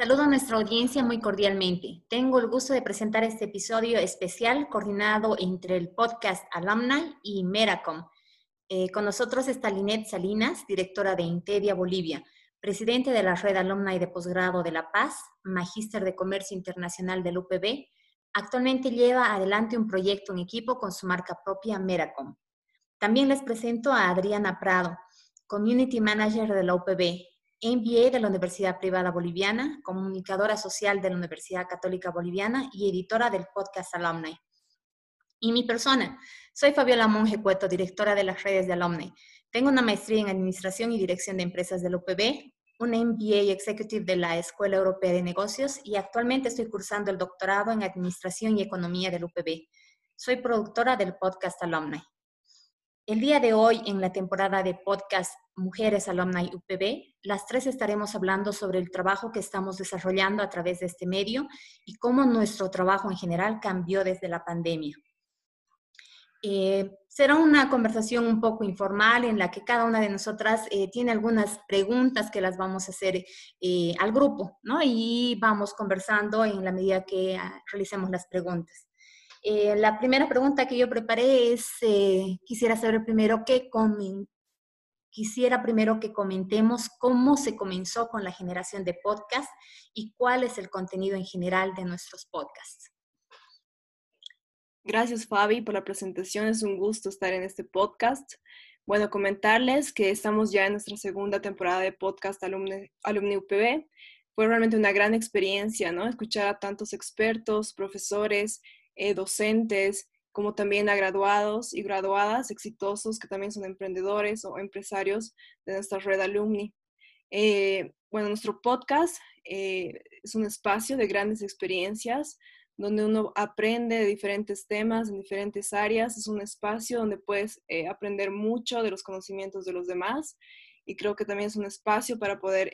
Saludo a nuestra audiencia muy cordialmente. Tengo el gusto de presentar este episodio especial coordinado entre el podcast Alumni y Meracom. Eh, con nosotros está Linet Salinas, directora de Intedia Bolivia, presidente de la Red Alumni de Posgrado de La Paz, magíster de Comercio Internacional del UPB. Actualmente lleva adelante un proyecto en equipo con su marca propia Meracom. También les presento a Adriana Prado, Community Manager de la UPB, MBA de la Universidad Privada Boliviana, comunicadora social de la Universidad Católica Boliviana y editora del podcast Alumni. Y mi persona, soy Fabiola Monge Cueto, directora de las redes de Alumni. Tengo una maestría en Administración y Dirección de Empresas del UPB, un MBA Executive de la Escuela Europea de Negocios y actualmente estoy cursando el doctorado en Administración y Economía del UPB. Soy productora del podcast Alumni. El día de hoy, en la temporada de podcast Mujeres Alumni UPB, las tres estaremos hablando sobre el trabajo que estamos desarrollando a través de este medio y cómo nuestro trabajo en general cambió desde la pandemia. Eh, será una conversación un poco informal en la que cada una de nosotras eh, tiene algunas preguntas que las vamos a hacer eh, al grupo, ¿no? Y vamos conversando en la medida que ah, realicemos las preguntas. Eh, la primera pregunta que yo preparé es, eh, quisiera saber primero qué quisiera primero que comentemos cómo se comenzó con la generación de podcasts y cuál es el contenido en general de nuestros podcasts. Gracias Fabi por la presentación, es un gusto estar en este podcast. Bueno, comentarles que estamos ya en nuestra segunda temporada de podcast Alumni, Alumni UPB. Fue realmente una gran experiencia, ¿no? Escuchar a tantos expertos, profesores, eh, docentes, como también a graduados y graduadas exitosos que también son emprendedores o empresarios de nuestra red alumni. Eh, bueno, nuestro podcast eh, es un espacio de grandes experiencias donde uno aprende de diferentes temas en diferentes áreas. Es un espacio donde puedes aprender mucho de los conocimientos de los demás y creo que también es un espacio para poder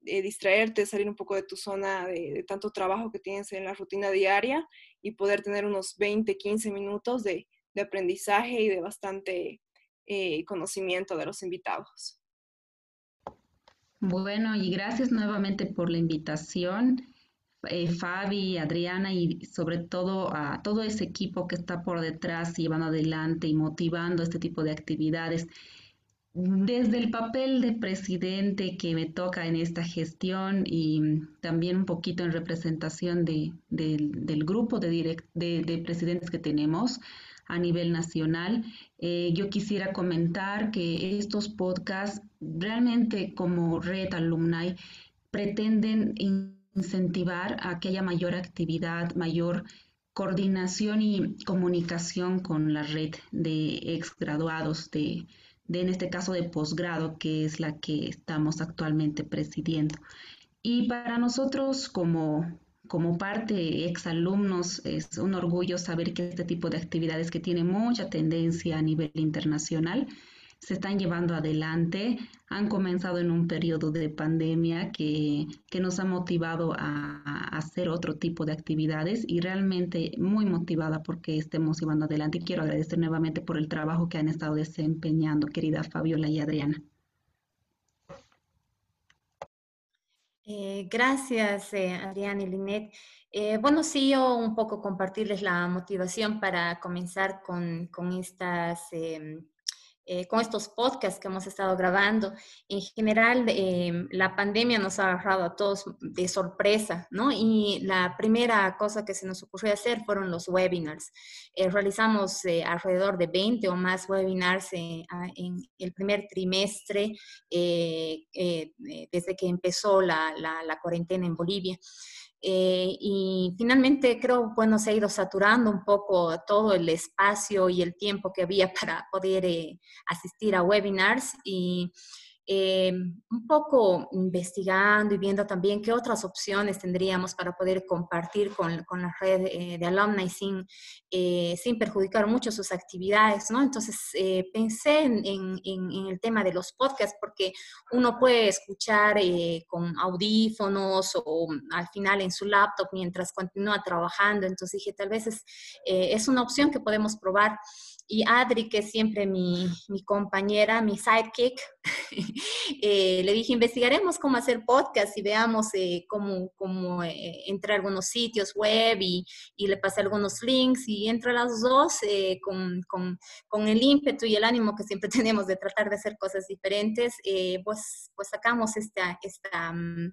distraerte, salir un poco de tu zona de, tanto trabajo que tienes en la rutina diaria y poder tener unos 20, 15 minutos de, aprendizaje y de bastante eh, conocimiento de los invitados. Bueno, y gracias nuevamente por la invitación, eh, Fabi, Adriana y sobre todo a todo ese equipo que está por detrás llevando adelante y motivando este tipo de actividades. Desde el papel de presidente que me toca en esta gestión y también un poquito en representación de, del grupo de, de, presidentes que tenemos a nivel nacional, eh, yo quisiera comentar que estos podcasts realmente como red alumni pretenden incentivar a que haya mayor actividad, mayor coordinación y comunicación con la red de exgraduados de de en este caso de posgrado, que es la que estamos actualmente presidiendo. Y para nosotros como, como parte exalumnos es un orgullo saber que este tipo de actividades que tiene mucha tendencia a nivel internacional, se están llevando adelante, han comenzado en un periodo de pandemia que, nos ha motivado a, hacer otro tipo de actividades y realmente muy motivada porque estemos llevando adelante. Y quiero agradecer nuevamente por el trabajo que han estado desempeñando, querida Fabiola y Adriana. Eh, gracias, eh, Adriana y Linet. Eh, bueno, sí, yo un poco compartirles la motivación para comenzar con, con estas em, eh, con estos podcasts que hemos estado grabando. En general, em, la pandemia nos ha agarrado a todos de sorpresa, ¿no? Y la primera cosa que se nos ocurrió hacer fueron los webinars. Eh, realizamos eh, alrededor de 20 o más webinars en el primer trimestre desde que empezó la, la cuarentena en Bolivia. Eh, y finalmente creo, bueno, se ha ido saturando un poco todo el espacio y el tiempo que había para poder eh, asistir a webinars y eh, un poco investigando y viendo también qué otras opciones tendríamos para poder compartir con, con la red eh, de alumni sin, eh, sin perjudicar mucho sus actividades, ¿no? Entonces pensé en, en, en, el tema de los podcasts porque uno puede escuchar con audífonos o al final en su laptop mientras continúa trabajando, entonces dije, tal vez es, es una opción que podemos probar y Adri, que es siempre mi, mi compañera, mi sidekick, eh, le dije, investigaremos cómo hacer podcast y veamos eh, cómo, cómo eh, entrar a algunos sitios web y, y, le pasé algunos links y entre las dos con, con, con, el ímpetu y el ánimo que siempre tenemos de tratar de hacer cosas diferentes, pues, pues sacamos esta, esta um,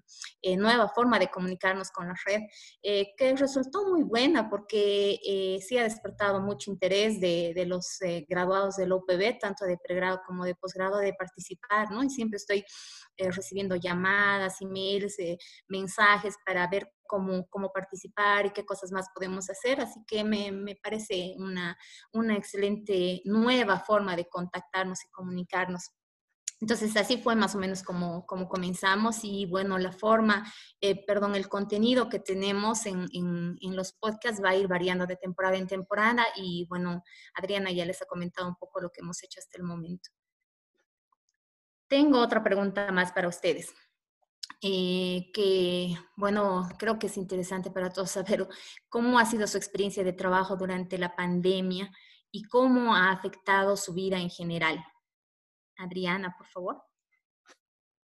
nueva forma de comunicarnos con la red que resultó muy buena porque sí ha despertado mucho interés de, de los graduados del OPB, tanto de pregrado como de posgrado, de participar, ¿no? Y siempre estoy eh, recibiendo llamadas, emails, eh, mensajes para ver cómo, cómo participar y qué cosas más podemos hacer. Así que me, me parece una, una excelente nueva forma de contactarnos y comunicarnos. Entonces, así fue más o menos como, comenzamos y bueno, la forma, eh, perdón, el contenido que tenemos en, en, en, los podcasts va a ir variando de temporada en temporada y bueno, Adriana ya les ha comentado un poco lo que hemos hecho hasta el momento. Tengo otra pregunta más para ustedes. Eh, que, bueno, creo que es interesante para todos saber cómo ha sido su experiencia de trabajo durante la pandemia y cómo ha afectado su vida en general. Adriana, por favor.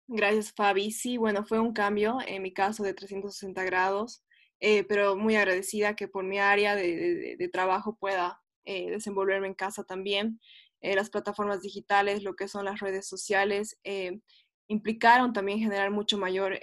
Gracias, Fabi. Sí, bueno, fue un cambio, en mi caso, de 360 grados, eh, pero muy agradecida que por mi área de, trabajo pueda eh, desenvolverme en casa también. Eh, las plataformas digitales, lo que son las redes sociales, implicaron también generar mucho mayor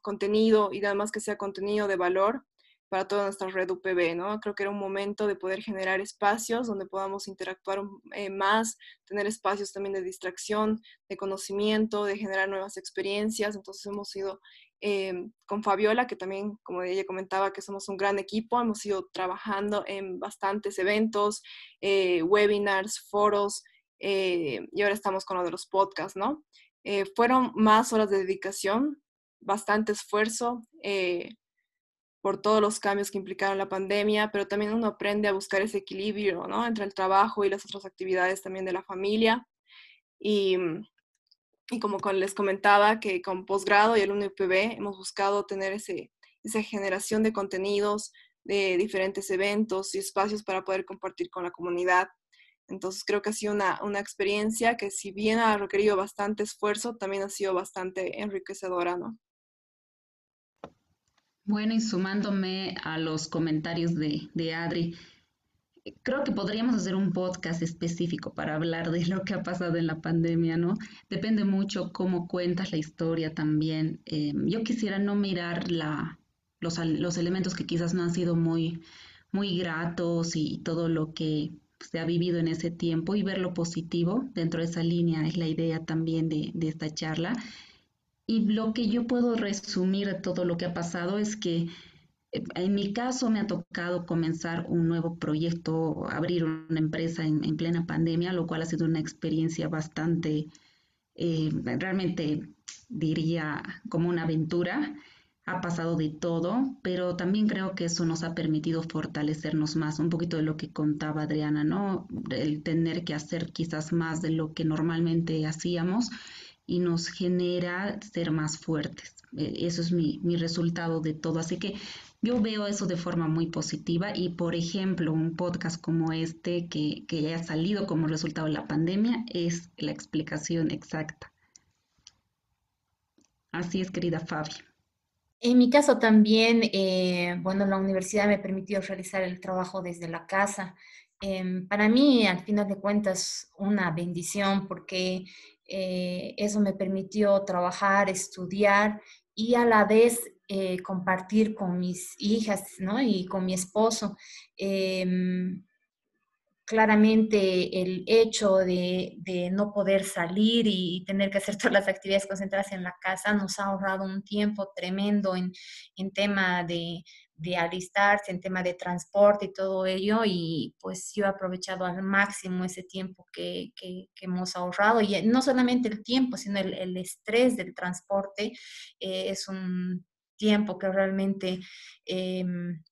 contenido y además que sea contenido de valor para toda nuestra red UPB, ¿no? Creo que era un momento de poder generar espacios donde podamos interactuar eh, más, tener espacios también de distracción, de conocimiento, de generar nuevas experiencias. Entonces hemos ido eh, con Fabiola, que también, como ella comentaba, que somos un gran equipo, hemos ido trabajando en bastantes eventos, eh, webinars, foros, y ahora estamos con lo de los podcasts, ¿no? fueron más horas de dedicación, bastante esfuerzo por todos los cambios que implicaron la pandemia, pero también uno aprende a buscar ese equilibrio, ¿no? Entre el trabajo y las otras actividades también de la familia. Y, y como les comentaba, que con posgrado y el UNIPB hemos buscado tener ese, esa generación de contenidos, de diferentes eventos y espacios para poder compartir con la comunidad. Entonces creo que ha sido una, una experiencia que si bien ha requerido bastante esfuerzo, también ha sido bastante enriquecedora, ¿no? Bueno, y sumándome a los comentarios de, de Adri, creo que podríamos hacer un podcast específico para hablar de lo que ha pasado en la pandemia, ¿no? Depende mucho cómo cuentas la historia también. Eh, yo quisiera no mirar la, los, los, elementos que quizás no han sido muy, muy gratos y todo lo que se ha vivido en ese tiempo y ver lo positivo dentro de esa línea es la idea también de, de esta charla y lo que yo puedo resumir de todo lo que ha pasado es que eh, en mi caso me ha tocado comenzar un nuevo proyecto, abrir una empresa en, plena pandemia, lo cual ha sido una experiencia bastante, eh, realmente diría como una aventura. Ha pasado de todo, pero también creo que eso nos ha permitido fortalecernos más, un poquito de lo que contaba Adriana, ¿no? El tener que hacer quizás más de lo que normalmente hacíamos y nos genera ser más fuertes. E, eso es mi, resultado de todo. Así que yo veo eso de forma muy positiva y, por ejemplo, un podcast como este que, que haya salido como resultado de la pandemia es la explicación exacta. Así es, querida Fabi. En mi caso también, eh, bueno, la universidad me permitió realizar el trabajo desde la casa. Em, para mí, al final de cuentas, una bendición porque eh, eso me permitió trabajar, estudiar y a la vez eh, compartir con mis hijas ¿no? y con mi esposo. Em, claramente el hecho de, de, no poder salir y tener que hacer todas las actividades concentradas en la casa nos ha ahorrado un tiempo tremendo en, en tema de, de alistarse en tema de transporte y todo ello y pues yo he aprovechado al máximo ese tiempo que, que, hemos ahorrado y no solamente el tiempo, sino el, el estrés del transporte eh, es un tiempo que realmente eh,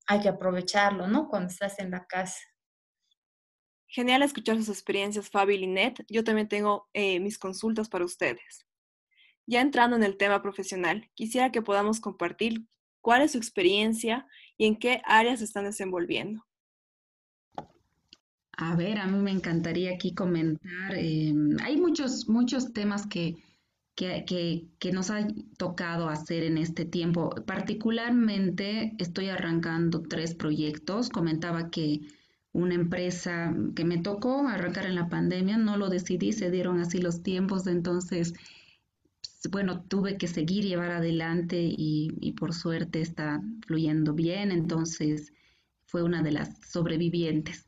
hay que aprovecharlo, ¿no? Cuando estás en la casa. Genial escuchar sus experiencias, Fabi y Linet. Yo también tengo eh, mis consultas para ustedes. Ya entrando en el tema profesional, quisiera que podamos compartir cuál es su experiencia y en qué áreas están desenvolviendo. A ver, a mí me encantaría aquí comentar. Em, hay muchos, muchos temas que, que, nos ha tocado hacer en este tiempo. Particularmente estoy arrancando tres proyectos. Comentaba que una empresa que me tocó arrancar en la pandemia, no lo decidí, se dieron así los tiempos, entonces, bueno, tuve que seguir llevar adelante y, por suerte está fluyendo bien, entonces fue una de las sobrevivientes.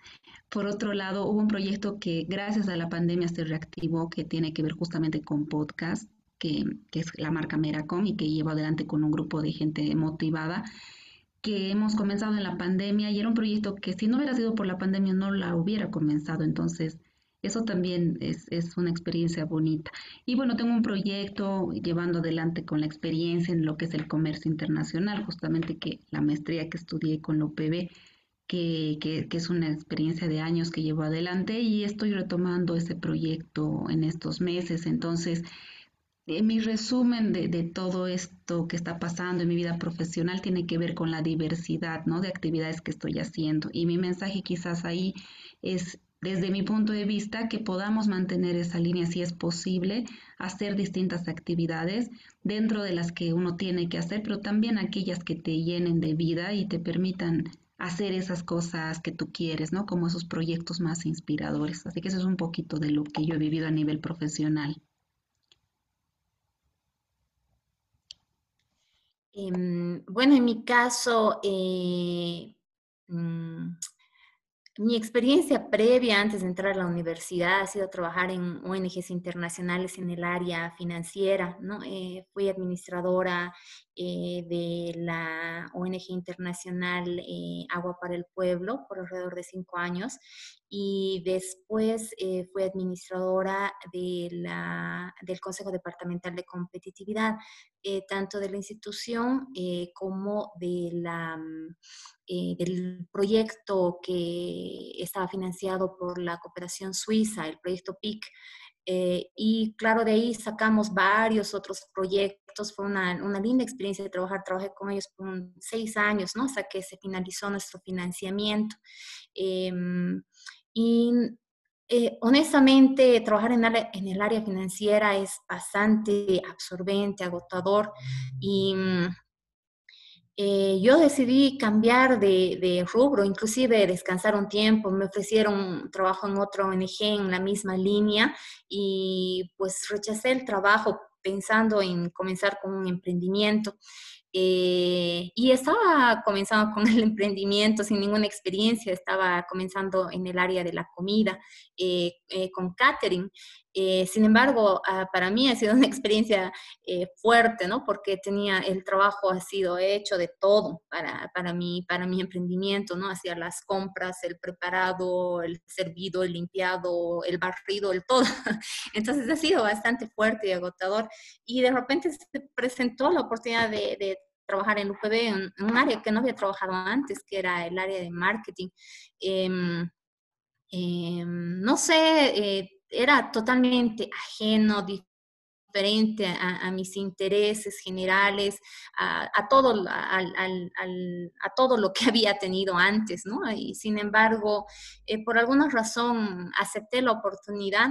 Por otro lado, hubo un proyecto que gracias a la pandemia se reactivó, que tiene que ver justamente con podcast que, es la marca Meracom y que lleva adelante con un grupo de gente motivada que hemos comenzado en la pandemia y era un proyecto que si no hubiera sido por la pandemia no la hubiera comenzado. Entonces, eso también es, es, una experiencia bonita. Y bueno, tengo un proyecto llevando adelante con la experiencia en lo que es el comercio internacional, justamente que la maestría que estudié con la UPB, que, que, es una experiencia de años que llevo adelante y estoy retomando ese proyecto en estos meses. Entonces, eh, mi resumen de, todo esto que está pasando en mi vida profesional tiene que ver con la diversidad ¿no? de actividades que estoy haciendo. Y mi mensaje quizás ahí es, desde mi punto de vista, que podamos mantener esa línea si es posible, hacer distintas actividades dentro de las que uno tiene que hacer, pero también aquellas que te llenen de vida y te permitan hacer esas cosas que tú quieres, ¿no? Como esos proyectos más inspiradores. Así que eso es un poquito de lo que yo he vivido a nivel profesional. Em, bueno, en mi caso, eh, mm, mi experiencia previa antes de entrar a la universidad ha sido trabajar en ONGs internacionales en el área financiera. ¿no? Eh, fui administradora eh, de la ONG internacional eh, Agua para el Pueblo por alrededor de cinco años y después fui administradora de la, del Consejo Departamental de Competitividad, tanto de la institución como de la mm, eh, del proyecto que estaba financiado por la cooperación suiza, el proyecto PIC. Eh, y claro, de ahí sacamos varios otros proyectos. Fue una, una, linda experiencia de trabajar. Trabajé con ellos por seis años, ¿no? Hasta que se finalizó nuestro financiamiento. Em, y eh, honestamente, trabajar en, en, el área financiera es bastante absorbente, agotador y mm, eh, yo decidí cambiar de, rubro, inclusive descansar un tiempo. Me ofrecieron trabajo en otro ONG en la misma línea y pues rechacé el trabajo pensando en comenzar con un emprendimiento. Eh, y estaba comenzando con el emprendimiento sin ninguna experiencia, estaba comenzando en el área de la comida, eh, con catering. Eh, sin embargo, ah, para mí ha sido una experiencia eh, fuerte, ¿no? Porque tenía, el trabajo ha sido hecho de todo para, para, mí, para mi emprendimiento, ¿no? Hacía las compras, el preparado, el servido, el limpiado, el barrido, el todo. Entonces ha sido bastante fuerte y agotador. Y de repente se presentó la oportunidad de, trabajar en UPB, en, un área que no había trabajado antes, que era el área de marketing. Em, em, no sé, eh, era totalmente ajeno, diferente a, mis intereses generales, a, todo, a todo lo que había tenido antes, ¿no? Y sin embargo, eh, por alguna razón acepté la oportunidad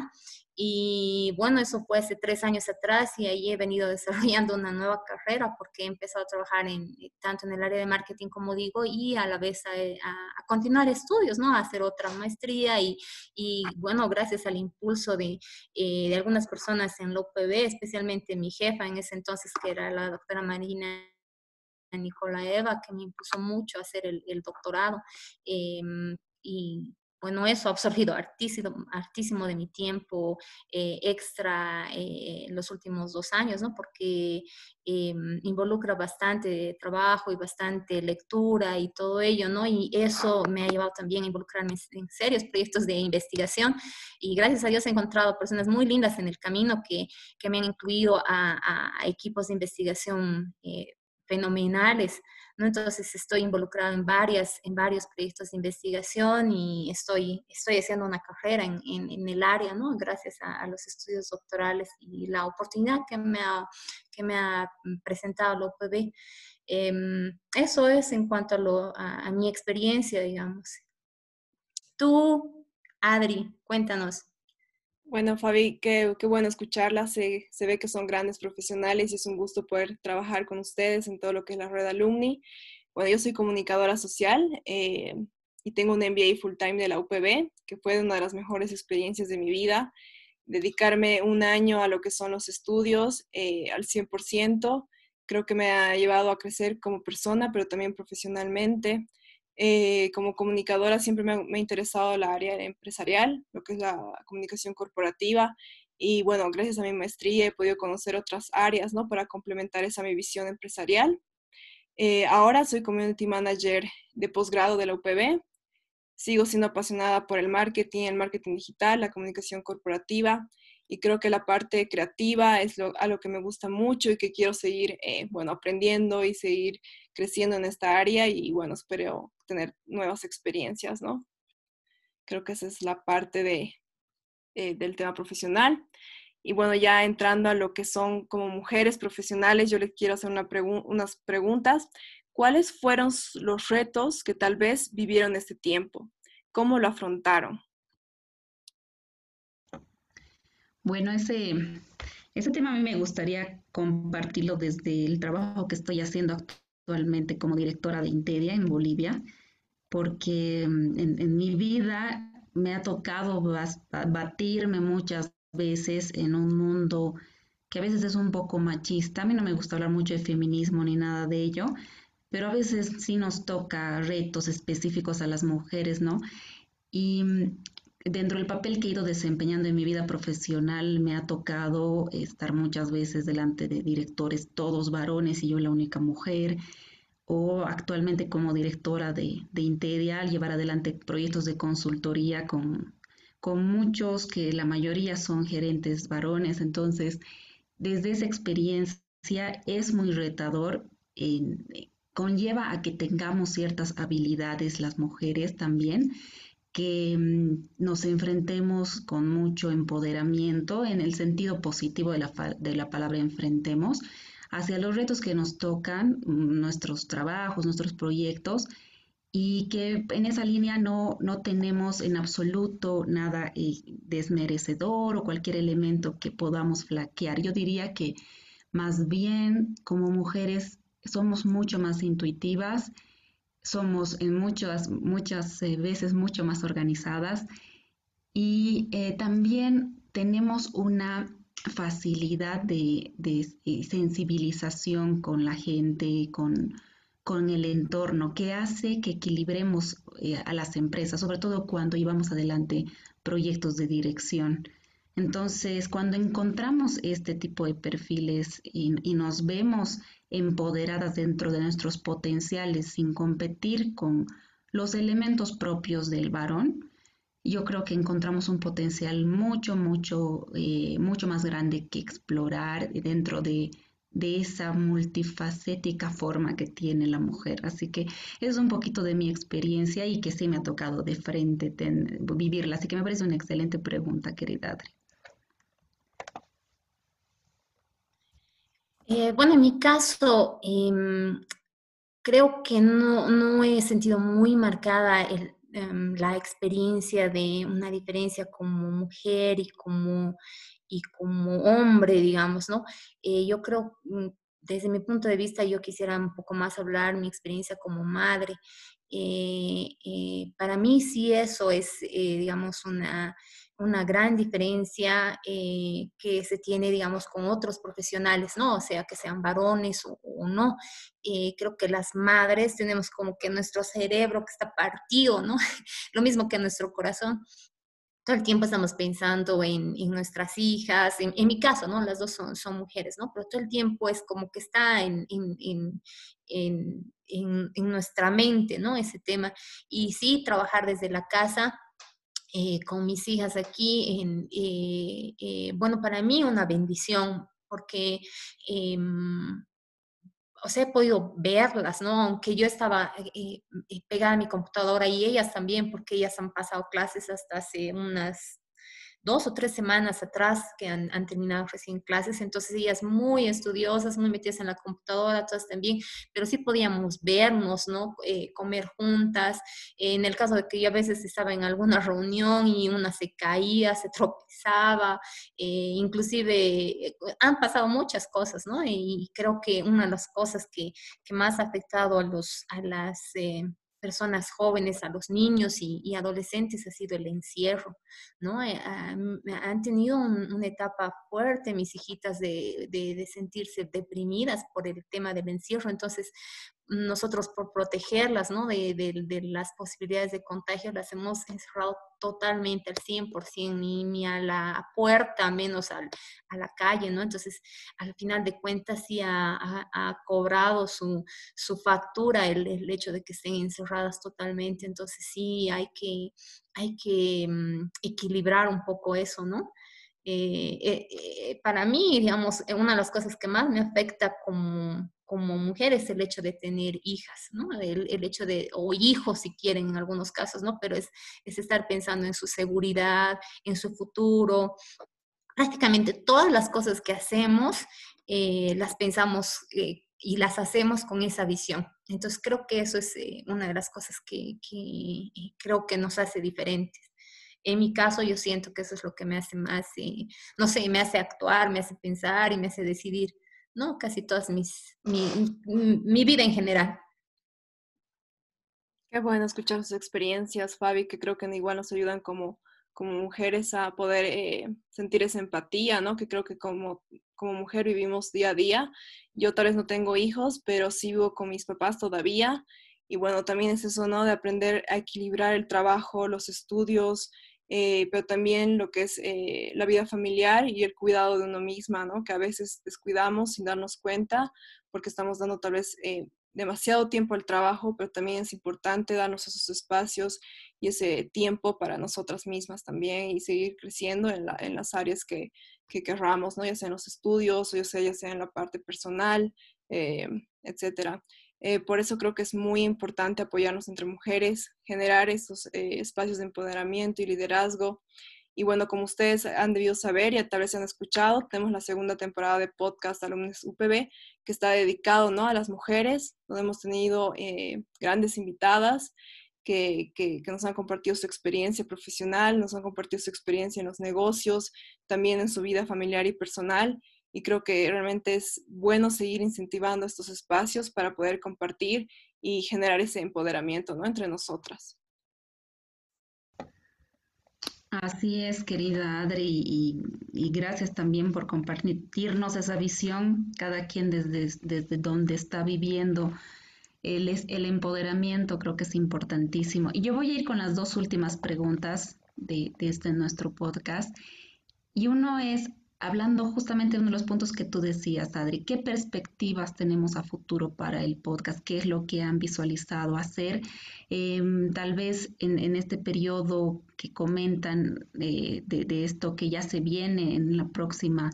y bueno, eso fue hace tres años atrás y ahí he venido desarrollando una nueva carrera porque he empezado a trabajar en, eh, tanto en el área de marketing como digo y a la vez a, continuar estudios, ¿no? A hacer otra maestría y, y bueno, gracias al impulso de, eh, de algunas personas en la UPB, especialmente mi jefa en ese entonces que era la doctora Marina Nicolaeva, que me impulsó mucho a hacer el, el doctorado. Em, y bueno, eso ha absorbido hartísimo, de mi tiempo eh, extra eh, en los últimos dos años, ¿no? Porque eh, involucra bastante trabajo y bastante lectura y todo ello, ¿no? Y eso me ha llevado también a involucrarme en serios proyectos de investigación y gracias a Dios he encontrado personas muy lindas en el camino que, que me han incluido a, a equipos de investigación fenomenales entonces estoy involucrado en, varias, en varios proyectos de investigación y estoy, estoy haciendo una carrera en, en, el área, ¿no? Gracias a, los estudios doctorales y la oportunidad que me ha, que me ha presentado la UPB. Em, eso es en cuanto a, lo, a, mi experiencia, digamos. Tú, Adri, cuéntanos. Bueno, Fabi, qué, qué bueno escucharla. Se, se, ve que son grandes profesionales y es un gusto poder trabajar con ustedes en todo lo que es la red alumni. Bueno, yo soy comunicadora social eh, y tengo un MBA full time de la UPB, que fue una de las mejores experiencias de mi vida. Dedicarme un año a lo que son los estudios eh, al 100%, creo que me ha llevado a crecer como persona, pero también profesionalmente. Eh, como comunicadora siempre me ha, interesado la área empresarial, lo que es la comunicación corporativa. Y bueno, gracias a mi maestría he podido conocer otras áreas, ¿no? Para complementar esa mi visión empresarial. Eh, ahora soy community manager de posgrado de la UPB. Sigo siendo apasionada por el marketing, el marketing digital, la comunicación corporativa y creo que la parte creativa es lo, algo que me gusta mucho y que quiero seguir, eh, bueno, aprendiendo y seguir creciendo en esta área y bueno, espero tener nuevas experiencias, ¿no? Creo que esa es la parte de, eh, del tema profesional. Y bueno, ya entrando a lo que son como mujeres profesionales, yo les quiero hacer una unas preguntas. ¿Cuáles fueron los retos que tal vez vivieron este tiempo? ¿Cómo lo afrontaron? Bueno, ese, ese tema a mí me gustaría compartirlo desde el trabajo que estoy haciendo actualmente como directora de Intedia en Bolivia, porque mm, en, mi vida me ha tocado batirme muchas veces en un mundo que a veces es un poco machista. A mí no me gusta hablar mucho de feminismo ni nada de ello, pero a veces sí nos toca retos específicos a las mujeres, ¿no? Y mm, dentro del papel que he ido desempeñando en mi vida profesional, me ha tocado estar muchas veces delante de directores, todos varones y yo la única mujer, o actualmente como directora de, de Intedial, llevar adelante proyectos de consultoría con, con muchos que la mayoría son gerentes varones. Entonces, desde esa experiencia es muy retador. conlleva a que tengamos ciertas habilidades las mujeres también que mm, nos enfrentemos con mucho empoderamiento en el sentido positivo de la, de la palabra enfrentemos hacia los retos que nos tocan, mm, nuestros trabajos, nuestros proyectos, y que en esa línea no, no tenemos en absoluto nada eh, desmerecedor o cualquier elemento que podamos flaquear. Yo diría que más bien como mujeres somos mucho más intuitivas, somos en muchas, muchas eh, veces mucho más organizadas y eh, también tenemos una facilidad de, eh, sensibilización con la gente, con, con, el entorno, que hace que equilibremos a las empresas, sobre todo cuando llevamos adelante proyectos de dirección. Entonces, cuando encontramos este tipo de perfiles y, y nos vemos empoderadas dentro de nuestros potenciales sin competir con los elementos propios del varón, yo creo que encontramos un potencial mucho, mucho, eh, mucho más grande que explorar dentro de, esa multifacética forma que tiene la mujer. Así que es un poquito de mi experiencia y que sí me ha tocado de frente vivirla. Así que me parece una excelente pregunta, querida Adri. Eh, bueno, en mi caso, em, creo que no, he sentido muy marcada em, la experiencia de una diferencia como mujer y como, y como hombre, digamos, ¿no? Eh, yo creo, mm, desde mi punto de vista, yo quisiera un poco más hablar mi experiencia como madre. Eh, para mí sí eso es, digamos, una una gran diferencia eh, que se tiene, digamos, con otros profesionales, ¿no? O sea, que sean varones o, no. Eh, creo que las madres tenemos como que nuestro cerebro que está partido, ¿no? Lo mismo que nuestro corazón. Todo el tiempo estamos pensando en, nuestras hijas, en, mi caso, ¿no? Las dos son, son, mujeres, ¿no? Pero todo el tiempo es como que está en, en nuestra mente, ¿no? Ese tema. Y sí, trabajar desde la casa eh, con mis hijas aquí, en, eh, eh, bueno, para mí una bendición, porque, em, o sea, he podido verlas, ¿no? Aunque yo estaba pegada a mi computadora y ellas también, porque ellas han pasado clases hasta hace unas dos o tres semanas atrás que han, terminado recién clases, entonces ellas muy estudiosas, muy metidas en la computadora, todas también, pero sí podíamos vernos, ¿no? Eh, comer juntas. en el caso de que yo a veces estaba en alguna reunión y una se caía, se tropezaba, eh, inclusive eh, han pasado muchas cosas, ¿no? Y creo que una de las cosas que, que más ha afectado a, los, a las personas jóvenes, a los niños y, adolescentes ha sido el encierro, ¿no? Eh, han tenido una etapa fuerte mis hijitas de, de, sentirse deprimidas por el tema del encierro, entonces nosotros por protegerlas, ¿no? De, de, las posibilidades de contagio, las hemos encerrado totalmente al 100%, ni, ni a la puerta, menos al, a la calle, ¿no? Entonces, al final de cuentas, sí ha, cobrado su, su factura el, el, hecho de que estén encerradas totalmente. Entonces, sí, hay que, hay que mm, equilibrar un poco eso, ¿no? Eh, eh, eh, para mí, digamos, una de las cosas que más me afecta como, como mujer es el hecho de tener hijas, ¿no? El, hecho de, o hijos si quieren en algunos casos, ¿no? Pero es, es estar pensando en su seguridad, en su futuro. Prácticamente todas las cosas que hacemos las pensamos y las hacemos con esa visión. Entonces creo que eso es una de las cosas que, que creo que nos hace diferentes. En mi caso, yo siento que eso es lo que me hace más, eh, no sé, me hace actuar, me hace pensar y me hace decidir, ¿no? Casi todas mis, mi, vida en general. Qué bueno escuchar sus experiencias, Fabi, que creo que igual nos ayudan como, como mujeres a poder eh, sentir esa empatía, ¿no? Que creo que como, como mujer vivimos día a día. Yo tal vez no tengo hijos, pero sí vivo con mis papás todavía. Y bueno, también es eso, ¿no? De aprender a equilibrar el trabajo, los estudios, eh, pero también lo que es eh, la vida familiar y el cuidado de uno misma, ¿no? Que a veces descuidamos sin darnos cuenta porque estamos dando tal vez eh, demasiado tiempo al trabajo, pero también es importante darnos esos espacios y ese tiempo para nosotras mismas también y seguir creciendo en, en las áreas que, que, querramos, ¿no? Ya sea en los estudios o ya sea, ya sea en la parte personal, etcétera. Eh, por eso creo que es muy importante apoyarnos entre mujeres, generar esos eh, espacios de empoderamiento y liderazgo. Y bueno, como ustedes han debido saber y tal vez han escuchado, tenemos la segunda temporada de podcast Alumnos UPB que está dedicado ¿no? a las mujeres, donde hemos tenido eh, grandes invitadas que, que, nos han compartido su experiencia profesional, nos han compartido su experiencia en los negocios, también en su vida familiar y personal y creo que realmente es bueno seguir incentivando estos espacios para poder compartir y generar ese empoderamiento ¿no? entre nosotras. Así es, querida Adri, y, gracias también por compartirnos esa visión, cada quien desde, desde donde está viviendo el, el empoderamiento, creo que es importantísimo. Y yo voy a ir con las dos últimas preguntas de, de este nuestro podcast. Y uno es, hablando justamente de uno de los puntos que tú decías, Adri, ¿qué perspectivas tenemos a futuro para el podcast? ¿Qué es lo que han visualizado hacer? Em, tal vez en, este periodo que comentan eh, de, esto que ya se viene en la próxima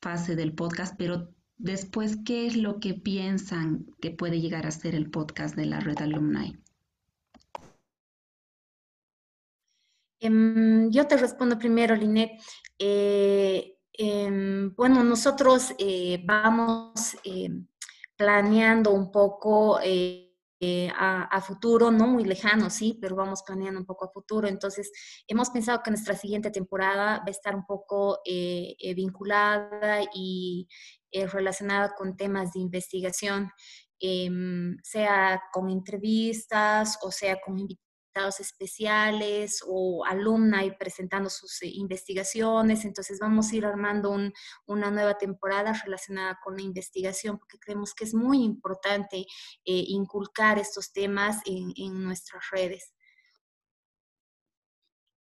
fase del podcast, pero después, ¿qué es lo que piensan que puede llegar a ser el podcast de la red alumni? Em, yo te respondo primero, Linet. Eh, Em, bueno, nosotros eh, vamos em, planeando un poco eh, eh, a, futuro, no muy lejano, sí, pero vamos planeando un poco a futuro. Entonces, hemos pensado que nuestra siguiente temporada va a estar un poco vinculada y relacionada con temas de investigación. Em, sea con entrevistas o sea con invitados especiales o alumna y presentando sus eh, investigaciones. Entonces vamos a ir armando una nueva temporada relacionada con la investigación porque creemos que es muy importante eh, inculcar estos temas en, nuestras redes.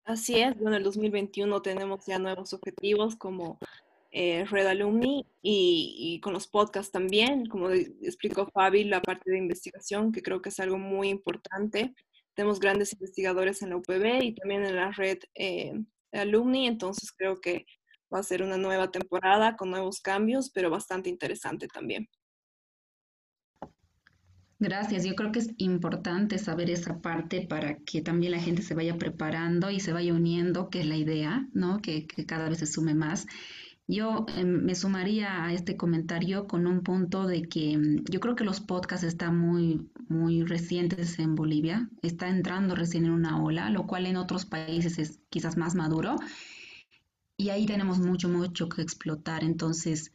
Así es, bueno, el 2021 tenemos ya nuevos objetivos como eh, Red Alumni y, y, con los podcasts también, como explicó Fabi, la parte de investigación, que creo que es algo muy importante tenemos grandes investigadores en la UPB y también en la red eh, alumni, entonces creo que va a ser una nueva temporada con nuevos cambios, pero bastante interesante también. Gracias. Yo creo que es importante saber esa parte para que también la gente se vaya preparando y se vaya uniendo, que es la idea, ¿no? Que, cada vez se sume más. Yo em, me sumaría a este comentario con un punto de que mm, yo creo que los podcasts están muy, muy recientes en Bolivia, está entrando recién en una ola, lo cual en otros países es quizás más maduro. Y ahí tenemos mucho, mucho que explotar. Entonces,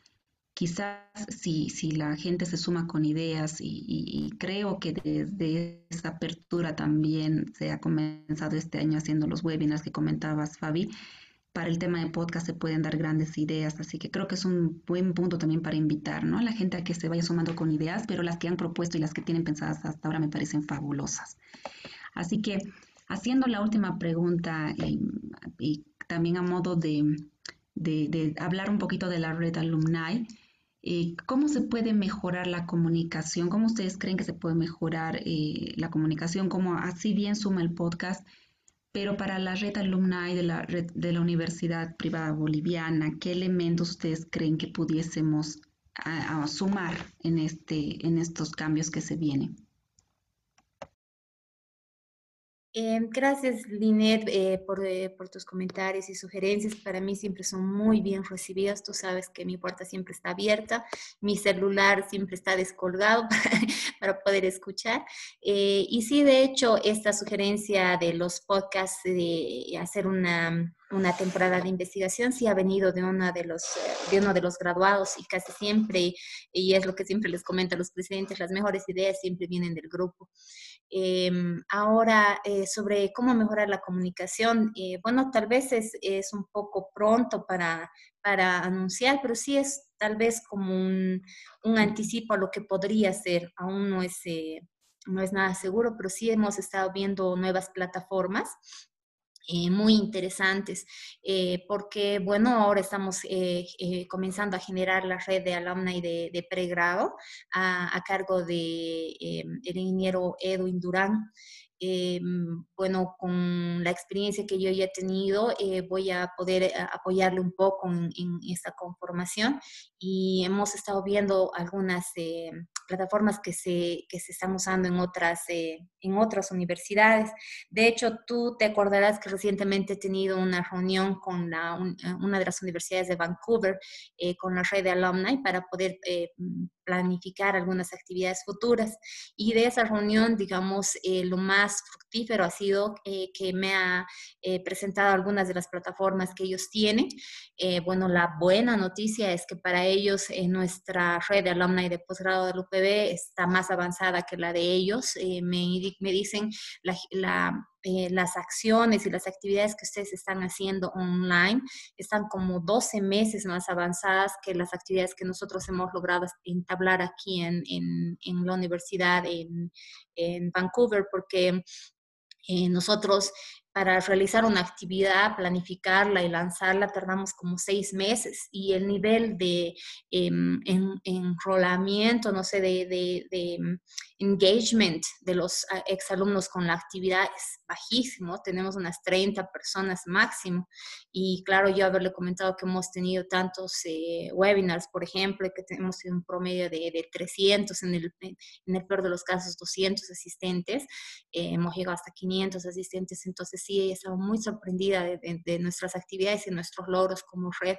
quizás si, si la gente se suma con ideas y, creo que desde esa apertura también se ha comenzado este año haciendo los webinars que comentabas, Fabi, para el tema de podcast se pueden dar grandes ideas, así que creo que es un buen punto también para invitar ¿no? a la gente a que se vaya sumando con ideas, pero las que han propuesto y las que tienen pensadas hasta ahora me parecen fabulosas. Así que haciendo la última pregunta eh, y también a modo de, de hablar un poquito de la red alumni, eh, ¿Cómo se puede mejorar la comunicación? ¿Cómo ustedes creen que se puede mejorar eh, la comunicación? Como así bien suma el podcast, pero para la red alumni de la, red, de la Universidad Privada Boliviana, ¿qué elementos ustedes creen que pudiésemos sumar en, este, en estos cambios que se vienen? Em, gracias, Linet, eh, por, eh, por, tus comentarios y sugerencias. Para mí siempre son muy bien recibidas. Tú sabes que mi puerta siempre está abierta, mi celular siempre está descolgado para, poder escuchar. Eh, y sí, de hecho, esta sugerencia de los podcasts, de hacer una, una temporada de investigación, sí ha venido de, una de, los, de uno de los graduados y casi siempre, y es lo que siempre les comento a los presidentes, las mejores ideas siempre vienen del grupo. Em, ahora, eh, sobre cómo mejorar la comunicación, eh, bueno, tal vez es, es, un poco pronto para, para anunciar, pero sí es tal vez como un, un anticipo a lo que podría ser. Aún no es, eh, no es nada seguro, pero sí hemos estado viendo nuevas plataformas eh, muy interesantes, eh, porque, bueno, ahora estamos eh, comenzando a generar la red de alumni de, de pregrado a, cargo de el ingeniero Edwin Durán. Em, bueno, con la experiencia que yo ya he tenido, eh, voy a poder eh, apoyarle un poco en, esta conformación y hemos estado viendo algunas eh, plataformas que se, que se están usando en otras, en otras universidades. De hecho, tú te acordarás que recientemente he tenido una reunión con la, una de las universidades de Vancouver, con la red de alumni, para poder planificar algunas actividades futuras. Y de esa reunión, digamos, lo más fructífero ha sido eh, que me ha eh, presentado algunas de las plataformas que ellos tienen. Eh, bueno, la buena noticia es que para ellos nuestra red de alumni de posgrado del UPB está más avanzada que la de ellos. Me, me, dicen la, la las acciones y las actividades que ustedes están haciendo online están como 12 meses más avanzadas que las actividades que nosotros hemos logrado entablar aquí en, en, en la universidad en, en Vancouver, porque eh, nosotros para realizar una actividad, planificarla y lanzarla, tardamos como seis meses y el nivel de em, enrolamiento, no sé, de, de, de, engagement de los ah, exalumnos con la actividad es bajísimo. Tenemos unas 30 personas máximo. Y claro, yo haberle comentado que hemos tenido tantos eh, webinars, por ejemplo, que tenemos un promedio de, de 300, en el, en el peor de los casos 200 asistentes. Eh, hemos llegado hasta 500 asistentes. Entonces, sí, ella estaba muy sorprendida de, nuestras actividades y nuestros logros como red.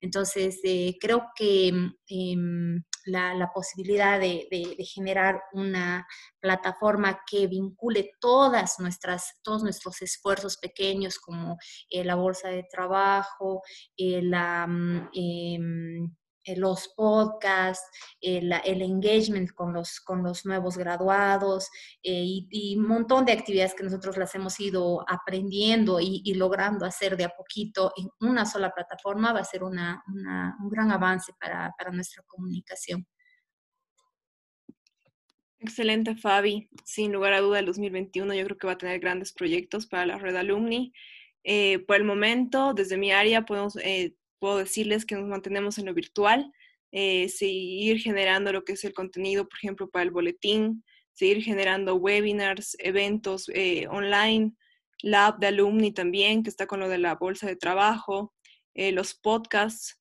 Entonces, eh, creo que em, la, posibilidad de, generar una plataforma que vincule todas nuestras, todos nuestros esfuerzos pequeños como eh, la bolsa de trabajo, eh. Mm, em, eh, los podcasts, el, engagement con los, con los nuevos graduados y, un montón de actividades que nosotros las hemos ido aprendiendo y, logrando hacer de a poquito en una sola plataforma va a ser una, un gran avance para, para nuestra comunicación. Excelente, Fabi. Sin lugar a duda, el 2021 yo creo que va a tener grandes proyectos para la red alumni. Eh, por el momento, desde mi área, podemos puedo decirles que nos mantenemos en lo virtual, eh, seguir generando lo que es el contenido, por ejemplo, para el boletín, seguir generando webinars, eventos eh, online, la app de alumni también, que está con lo de la bolsa de trabajo, eh, los podcasts.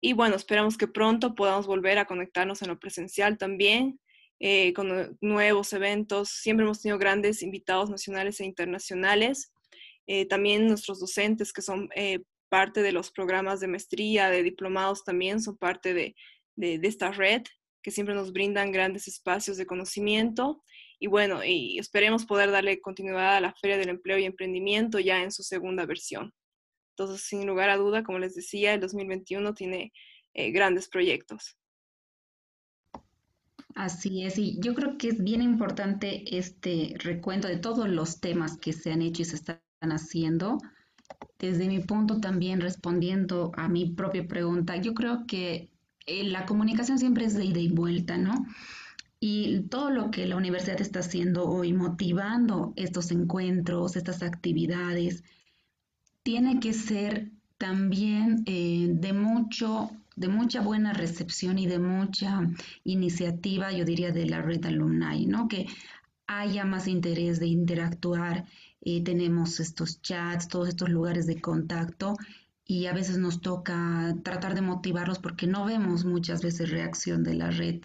Y bueno, esperamos que pronto podamos volver a conectarnos en lo presencial también. Eh, con nuevos eventos. Siempre hemos tenido grandes invitados nacionales e internacionales. Eh, también nuestros docentes, que son parte de los programas de maestría, de diplomados, también son parte de, de, esta red que siempre nos brindan grandes espacios de conocimiento. Y bueno, y esperemos poder darle continuidad a la Feria del Empleo y Emprendimiento ya en su segunda versión. Entonces, sin lugar a duda, como les decía, el 2021 tiene eh, grandes proyectos. Así es, y yo creo que es bien importante este recuento de todos los temas que se han hecho y se están haciendo. Desde mi punto también respondiendo a mi propia pregunta, yo creo que eh, la comunicación siempre es de ida y vuelta, ¿no? Y todo lo que la universidad está haciendo hoy, motivando estos encuentros, estas actividades, tiene que ser también eh, de mucho de mucha buena recepción y de mucha iniciativa, yo diría, de la red alumni, ¿no? Que haya más interés de interactuar. Eh, tenemos estos chats, todos estos lugares de contacto y a veces nos toca tratar de motivarlos porque no vemos muchas veces reacción de la red,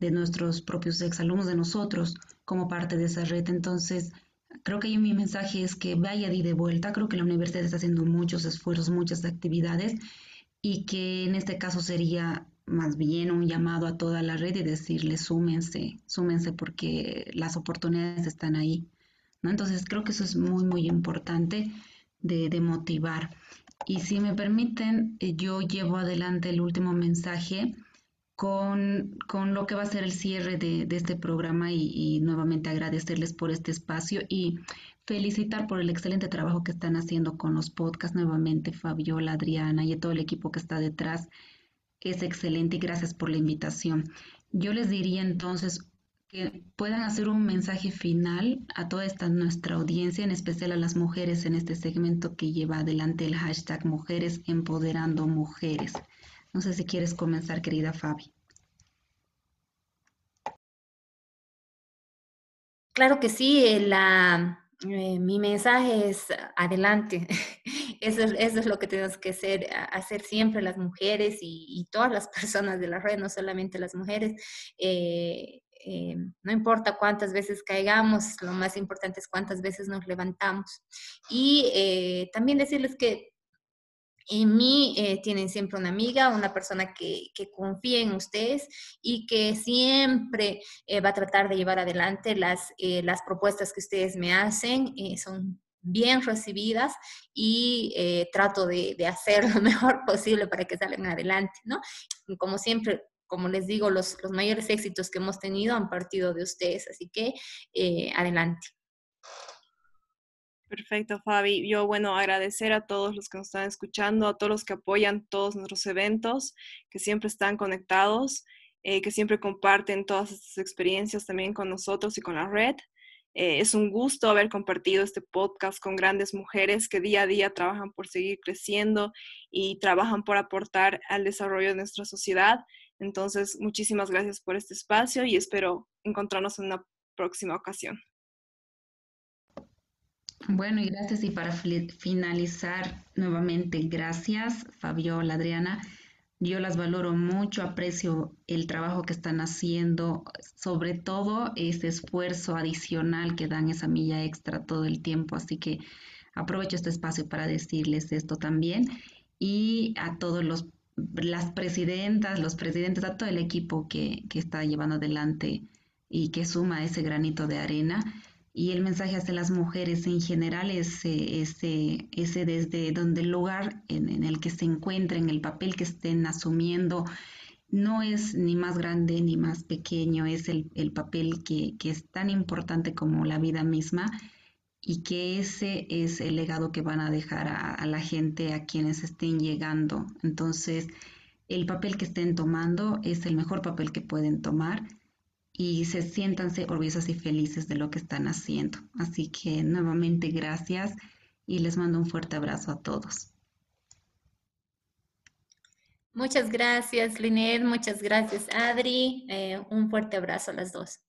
de nuestros propios exalumnos, de nosotros como parte de esa red. Entonces, creo que mi mensaje es que vaya de, de vuelta. Creo que la universidad está haciendo muchos esfuerzos, muchas actividades y que en este caso sería más bien un llamado a toda la red y decirle súmense, súmense porque las oportunidades están ahí. ¿no? Entonces creo que eso es muy, muy importante de, de motivar. Y si me permiten, eh, yo llevo adelante el último mensaje con, lo que va a ser el cierre de, este programa y, nuevamente agradecerles por este espacio y felicitar por el excelente trabajo que están haciendo con los podcasts nuevamente, Fabiola, Adriana y todo el equipo que está detrás. Es excelente y gracias por la invitación. Yo les diría entonces que puedan hacer un mensaje final a toda esta nuestra audiencia, en especial a las mujeres en este segmento que lleva adelante el hashtag Mujeres Empoderando Mujeres. No sé si quieres comenzar, querida Fabi. Claro que sí, eh, la, eh, mi mensaje es adelante. Eso es, eso es, lo que tenemos que hacer, hacer siempre las mujeres y, todas las personas de la red, no solamente las mujeres. Eh, eh, no importa cuántas veces caigamos, lo más importante es cuántas veces nos levantamos. Y eh, también decirles que en mí eh, tienen siempre una amiga, una persona que, que en ustedes y que siempre va a tratar de llevar adelante las, las propuestas que ustedes me hacen. son bien recibidas y trato de, de, hacer lo mejor posible para que salgan adelante, ¿no? Como siempre, como les digo, los, los, mayores éxitos que hemos tenido han partido de ustedes, así que eh, adelante. Perfecto, Fabi. Yo, bueno, agradecer a todos los que nos están escuchando, a todos los que apoyan todos nuestros eventos, que siempre están conectados, eh, que siempre comparten todas estas experiencias también con nosotros y con la red. Eh, es un gusto haber compartido este podcast con grandes mujeres que día a día trabajan por seguir creciendo y trabajan por aportar al desarrollo de nuestra sociedad. Entonces, muchísimas gracias por este espacio y espero encontrarnos en una próxima ocasión. Bueno, y gracias. Y para finalizar, nuevamente, gracias, Fabiola, Adriana. Yo las valoro mucho, aprecio el trabajo que están haciendo, sobre todo ese esfuerzo adicional que dan esa milla extra todo el tiempo. Así que aprovecho este espacio para decirles esto también. Y a todos los las presidentas, los presidentes, a todo el equipo que, está llevando adelante y que suma ese granito de arena. Y el mensaje hacia las mujeres en general es ese, ese desde donde el lugar en, el que se encuentren, el papel que estén asumiendo, no es ni más grande ni más pequeño, es el, papel que, es tan importante como la vida misma y que ese es el legado que van a dejar a, la gente, a quienes estén llegando. Entonces, el papel que estén tomando es el mejor papel que pueden tomar y se siéntanse orgullosas y felices de lo que están haciendo. Así que nuevamente gracias y les mando un fuerte abrazo a todos. Muchas gracias, Linet. Muchas gracias, Adri. Eh, un fuerte abrazo a las dos.